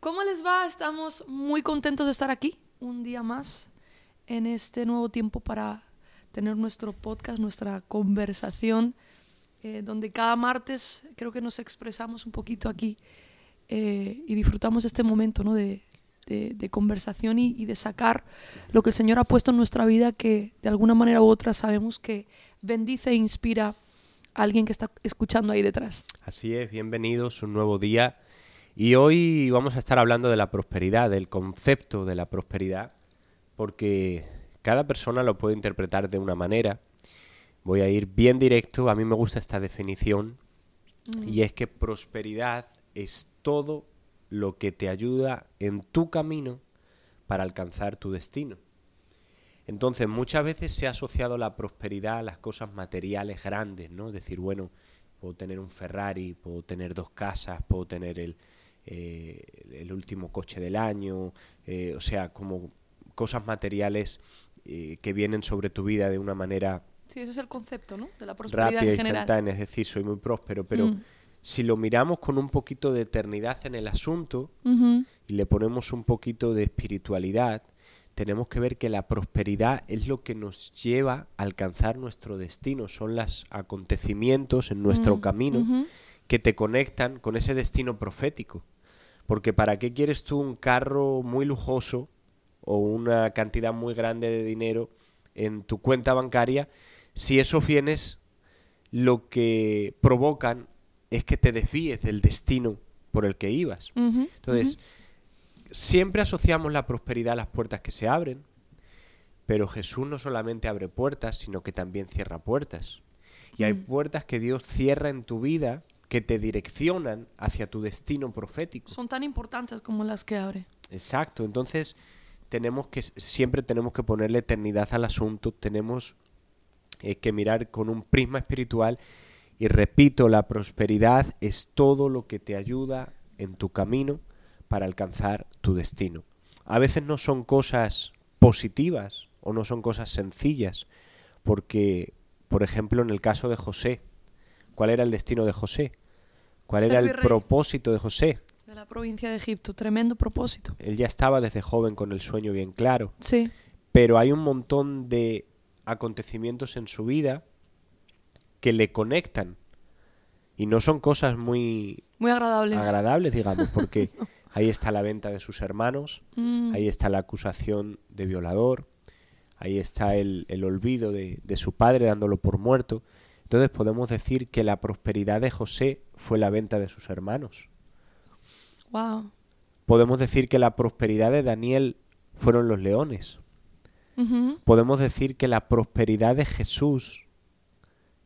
¿Cómo les va? Estamos muy contentos de estar aquí un día más en este nuevo tiempo para tener nuestro podcast, nuestra conversación, eh, donde cada martes creo que nos expresamos un poquito aquí eh, y disfrutamos este momento ¿no? de, de, conversación y, y, de sacar lo que el Señor ha puesto en nuestra vida que de alguna manera u otra sabemos que bendice e inspira a alguien que está escuchando ahí detrás. Así es, bienvenidos, un nuevo día. Y hoy vamos a estar hablando de la prosperidad, del concepto de la prosperidad, porque cada persona lo puede interpretar de una manera. Voy a ir bien directo, a mí me gusta esta definición, mm. y es que prosperidad es todo lo que te ayuda en tu camino para alcanzar tu destino. Entonces, muchas veces se ha asociado la prosperidad a las cosas materiales grandes, ¿no? Decir, bueno, puedo tener un Ferrari, puedo tener dos casas, puedo tener el, eh, el último coche del año, eh, o sea, como cosas materiales eh, que vienen sobre tu vida de una manera... Sí, ese es el concepto, ¿no? De la prosperidad rápida en y instantánea, es decir, soy muy próspero, pero Mm. si lo miramos con un poquito de eternidad en el asunto y le ponemos un poquito de espiritualidad, tenemos que ver que la prosperidad es lo que nos lleva a alcanzar nuestro destino, son los acontecimientos en nuestro Mm, camino que te conectan con ese destino profético. Porque ¿para qué quieres tú un carro muy lujoso o una cantidad muy grande de dinero en tu cuenta bancaria si esos bienes lo que provocan es que te desvíes del destino por el que ibas? Entonces, siempre asociamos la prosperidad a las puertas que se abren, pero Jesús no solamente abre puertas, sino que también cierra puertas. Y hay Mm. puertas que Dios cierra en tu vida que te direccionan hacia tu destino profético. son tan importantes como las que abre. Exacto, entonces tenemos que siempre tenemos que ponerle eternidad al asunto, tenemos eh, que mirar con un prisma espiritual y repito, la prosperidad es todo lo que te ayuda en tu camino para alcanzar tu destino. A veces no son cosas positivas o no son cosas sencillas, porque, por ejemplo, en el caso de José, ¿cuál era el destino de José? ¿Cuál era el propósito de José? De la provincia de Egipto. Tremendo propósito. Él ya estaba desde joven con el sueño bien claro, Sí. pero hay un montón de acontecimientos en su vida que le conectan y no son cosas muy Muy agradables. agradables, digamos, porque ahí está la venta de sus hermanos, Mm. ahí está la acusación de violador, ahí está el, el olvido de, de su padre dándolo por muerto. Entonces podemos decir que la prosperidad de José fue la venta de sus hermanos. Wow. Podemos decir que la prosperidad de Daniel fueron los leones. Podemos decir que la prosperidad de Jesús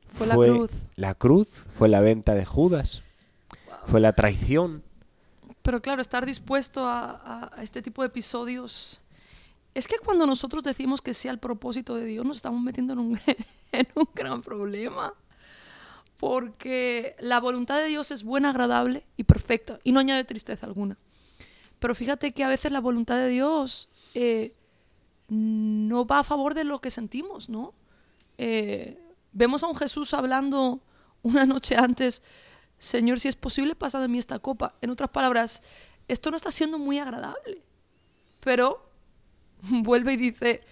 Fue la cruz. la cruz, fue la venta de Judas, fue la traición. Pero claro, estar dispuesto a este tipo de episodios. Es que cuando nosotros decimos que sí al propósito de Dios, nos estamos metiendo en un, en un gran problema. Porque la voluntad de Dios es buena, agradable y perfecta. Y no añade tristeza alguna. Pero fíjate que a veces la voluntad de Dios eh, no va a favor de lo que sentimos, ¿no? Eh, vemos a un Jesús hablando una noche antes, Señor, si es posible, pasa de mí esta copa. En otras palabras, esto no está siendo muy agradable. Pero vuelve y dice,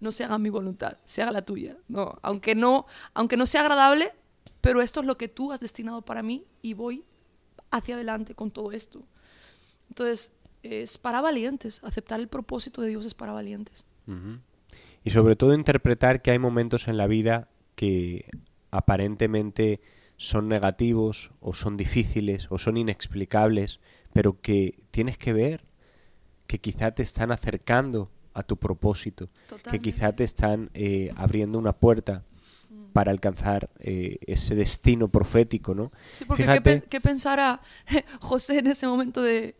no se haga mi voluntad, se haga la tuya. No, aunque no, aunque no sea agradable, pero esto es lo que tú has destinado para mí y voy hacia adelante con todo esto. Entonces, es para valientes. Aceptar el propósito de Dios es para valientes. Y sobre todo interpretar que hay momentos en la vida que aparentemente son negativos o son difíciles o son inexplicables, pero que tienes que ver que quizá te están acercando a tu propósito, que quizá te están eh, abriendo una puerta para alcanzar eh, ese destino profético, ¿no? Sí, porque Fíjate- ¿qué, qué pensara José en ese momento de...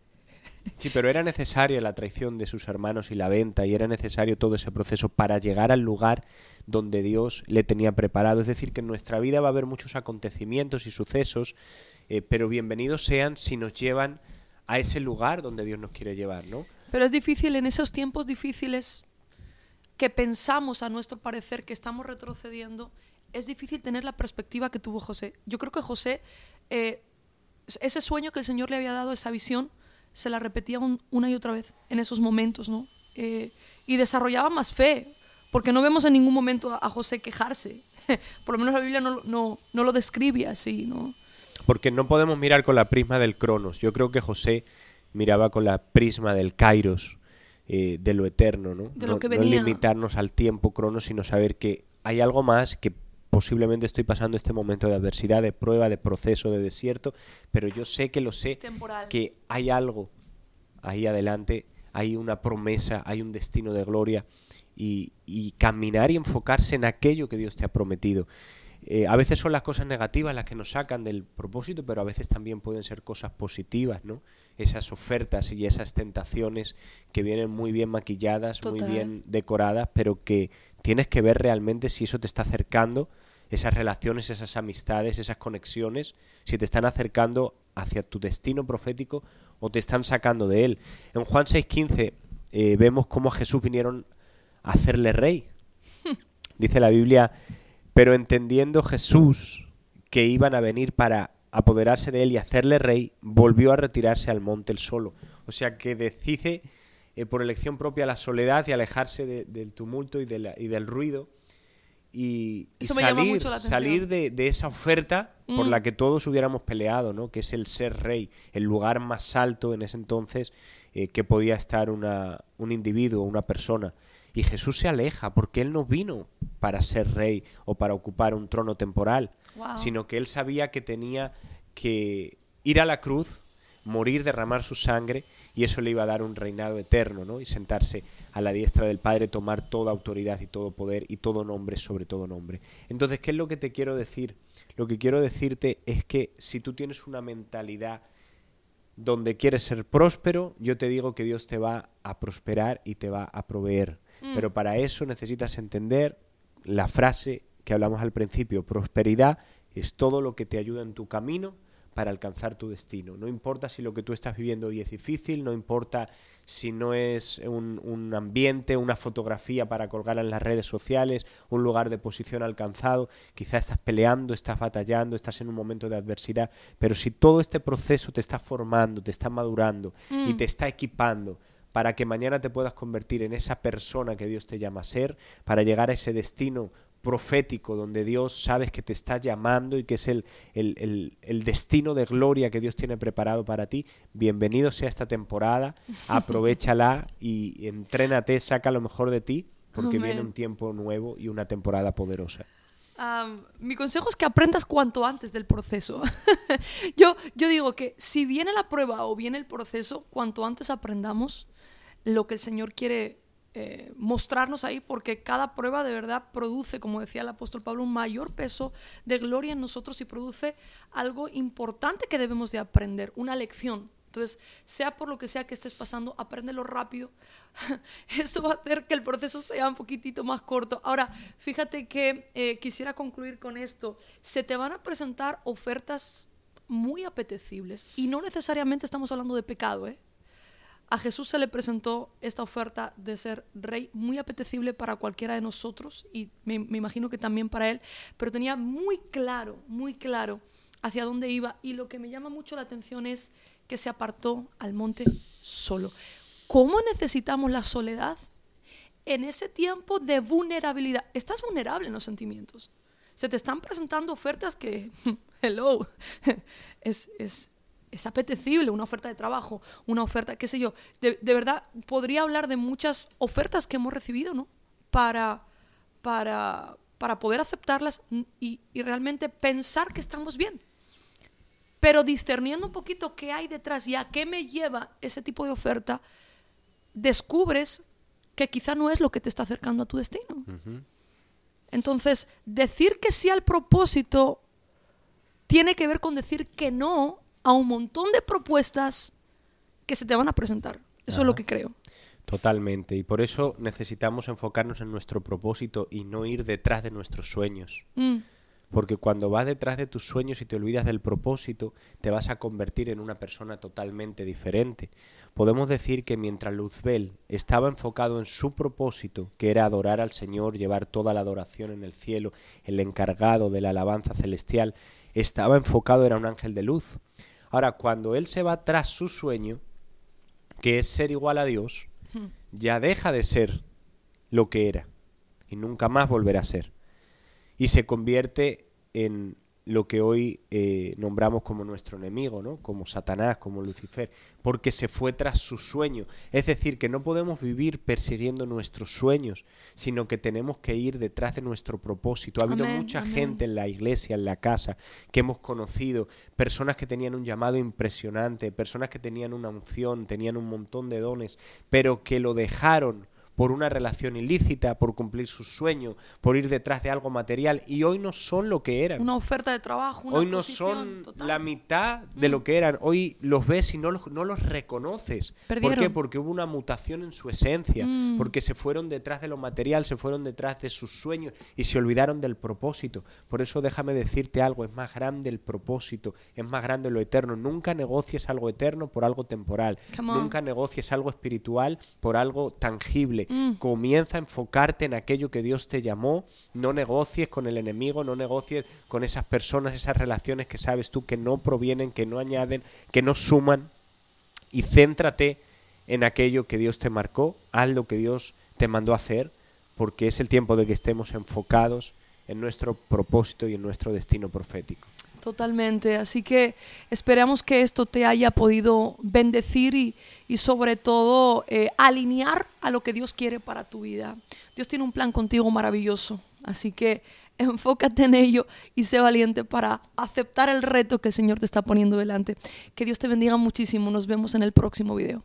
Sí, pero era necesaria la traición de sus hermanos y la venta, y era necesario todo ese proceso para llegar al lugar donde Dios le tenía preparado. Es decir, que en nuestra vida va a haber muchos acontecimientos y sucesos, eh, pero bienvenidos sean si nos llevan a ese lugar donde Dios nos quiere llevar, ¿no? Pero es difícil en esos tiempos difíciles que pensamos a nuestro parecer que estamos retrocediendo, es difícil tener la perspectiva que tuvo José. Yo creo que José, eh, ese sueño que el Señor le había dado, esa visión, se la repetía un- una y otra vez en esos momentos, ¿no? Eh, y desarrollaba más fe, porque no vemos en ningún momento a, a José quejarse. Por lo menos la Biblia no, no, no lo describe así, ¿no? Porque no podemos mirar con la prisma del Cronos. Yo creo que José miraba con la prisma del Kairos, eh, de lo eterno, ¿no? De lo no, que no venía. limitarnos al tiempo Cronos, sino saber que hay algo más que posiblemente estoy pasando este momento de adversidad, de prueba, de proceso, de desierto, pero yo sé que lo sé, que hay algo ahí adelante, hay una promesa, hay un destino de gloria y, y caminar y enfocarse en aquello que Dios te ha prometido. Eh, a veces son las cosas negativas las que nos sacan del propósito, pero a veces también pueden ser cosas positivas, ¿no? Esas ofertas y esas tentaciones que vienen muy bien maquilladas, Total. muy bien decoradas, pero que tienes que ver realmente si eso te está acercando, esas relaciones, esas amistades, esas conexiones, si te están acercando hacia tu destino profético o te están sacando de él. En Juan 6:15 eh, vemos cómo a Jesús vinieron a hacerle rey. Dice la Biblia, pero entendiendo Jesús que iban a venir para apoderarse de él y hacerle rey, volvió a retirarse al monte el solo. O sea que decide eh, por elección propia la soledad y alejarse de- del tumulto y, de la- y del ruido y, salir, de, de esa oferta por Mm. la que todos hubiéramos peleado, ¿no? que es el ser rey, el lugar más alto en ese entonces eh, que podía estar una, un individuo, una persona. Y Jesús se aleja porque Él no vino para ser rey o para ocupar un trono temporal, Wow. sino que Él sabía que tenía que ir a la cruz, morir, derramar su sangre, y eso le iba a dar un reinado eterno, ¿no? Y sentarse a la diestra del Padre, tomar toda autoridad y todo poder y todo nombre sobre todo nombre. Entonces, ¿qué es lo que te quiero decir? Lo que quiero decirte es que si tú tienes una mentalidad donde quieres ser próspero, yo te digo que Dios te va a prosperar y te va a proveer. Pero para eso necesitas entender la frase que hablamos al principio, prosperidad es todo lo que te ayuda en tu camino para alcanzar tu destino. No importa si lo que tú estás viviendo hoy es difícil, no importa si no es un, un ambiente, una fotografía para colgar en las redes sociales, un lugar de posición alcanzado, quizá estás peleando, estás batallando, estás en un momento de adversidad, pero si todo este proceso te está formando, te está madurando y te está equipando para que mañana te puedas convertir en esa persona que Dios te llama a ser, para llegar a ese destino profético donde Dios sabes que te está llamando y que es el, el, el- el destino de gloria que Dios tiene preparado para ti, bienvenido sea esta temporada, aprovechala y entrénate, saca lo mejor de ti, porque viene un tiempo nuevo y una temporada poderosa. Mi consejo es que aprendas cuanto antes del proceso. yo, yo digo que si viene la prueba o viene el proceso, cuanto antes aprendamos lo que el Señor quiere eh, mostrarnos ahí, porque cada prueba de verdad produce, como decía el apóstol Pablo, un mayor peso de gloria en nosotros y produce algo importante que debemos de aprender, una lección. Entonces, sea por lo que sea que estés pasando, apréndelo rápido. Eso va a hacer que el proceso sea un poquitito más corto. Ahora, fíjate que eh, quisiera concluir con esto. Se te van a presentar ofertas muy apetecibles y no necesariamente estamos hablando de pecado, ¿eh? A Jesús se le presentó esta oferta de ser rey muy apetecible para cualquiera de nosotros y me, me imagino que también para él, pero tenía muy claro, muy claro hacia dónde iba y lo que me llama mucho la atención es que se apartó al monte solo. ¿Cómo necesitamos la soledad en ese tiempo de vulnerabilidad? Estás vulnerable en los sentimientos. Se te están presentando ofertas que, hello, es, es, es apetecible, una oferta de trabajo, una oferta, qué sé yo. De, de verdad, podría hablar de muchas ofertas que hemos recibido, ¿no? Para, para, para poder aceptarlas y, y realmente pensar que estamos bien. Pero discerniendo un poquito qué hay detrás y a qué me lleva ese tipo de oferta, descubres que quizá no es lo que te está acercando a tu destino. Entonces, decir que sí al propósito tiene que ver con decir que no a un montón de propuestas que se te van a presentar. Eso es lo que creo. Totalmente. Y por eso necesitamos enfocarnos en nuestro propósito y no ir detrás de nuestros sueños. Mm, Porque cuando vas detrás de tus sueños y te olvidas del propósito, te vas a convertir en una persona totalmente diferente. Podemos decir que mientras Luzbel estaba enfocado en su propósito, que era adorar al Señor, llevar toda la adoración en el cielo, el encargado de la alabanza celestial, estaba enfocado, era un ángel de luz. Ahora, cuando él se va tras su sueño, que es ser igual a Dios, ya deja de ser lo que era y nunca más volverá a ser. Y se convierte en lo que hoy eh, nombramos como nuestro enemigo, ¿no? como Satanás, como Lucifer, porque se fue tras su sueño. Es decir, que no podemos vivir persiguiendo nuestros sueños, sino que tenemos que ir detrás de nuestro propósito. Ha habido mucha gente en la iglesia, en la casa, que hemos conocido, personas que tenían un llamado impresionante, personas que tenían una unción, tenían un montón de dones, pero que lo dejaron por una relación ilícita, por cumplir sus sueños, por ir detrás de algo material y hoy no son lo que eran. Una oferta de trabajo, una Hoy no son la mitad de lo mm. que eran. Hoy los ves y no los, no los reconoces. ¿Por qué? Porque hubo una mutación en su esencia, mm. porque se fueron detrás de lo material, se fueron detrás de sus sueños y se olvidaron del propósito. Por eso déjame decirte algo, es más grande el propósito, es más grande lo eterno. Nunca negocies algo eterno por algo temporal. Nunca negocies algo espiritual por algo tangible. Mm. Comienza a enfocarte en aquello que Dios te llamó. No negocies con el enemigo, no negocies con esas personas, esas relaciones que sabes tú que no provienen, que no añaden, que no suman. Y céntrate en aquello que Dios te marcó. Haz lo que Dios te mandó a hacer, porque es el tiempo de que estemos enfocados en nuestro propósito y en nuestro destino profético. Totalmente, así que esperamos que esto te haya podido bendecir y, y sobre todo eh, alinear a lo que Dios quiere para tu vida. Dios tiene un plan contigo maravilloso, así que enfócate en ello y sé valiente para aceptar el reto que el Señor te está poniendo delante. Que Dios te bendiga muchísimo, nos vemos en el próximo video.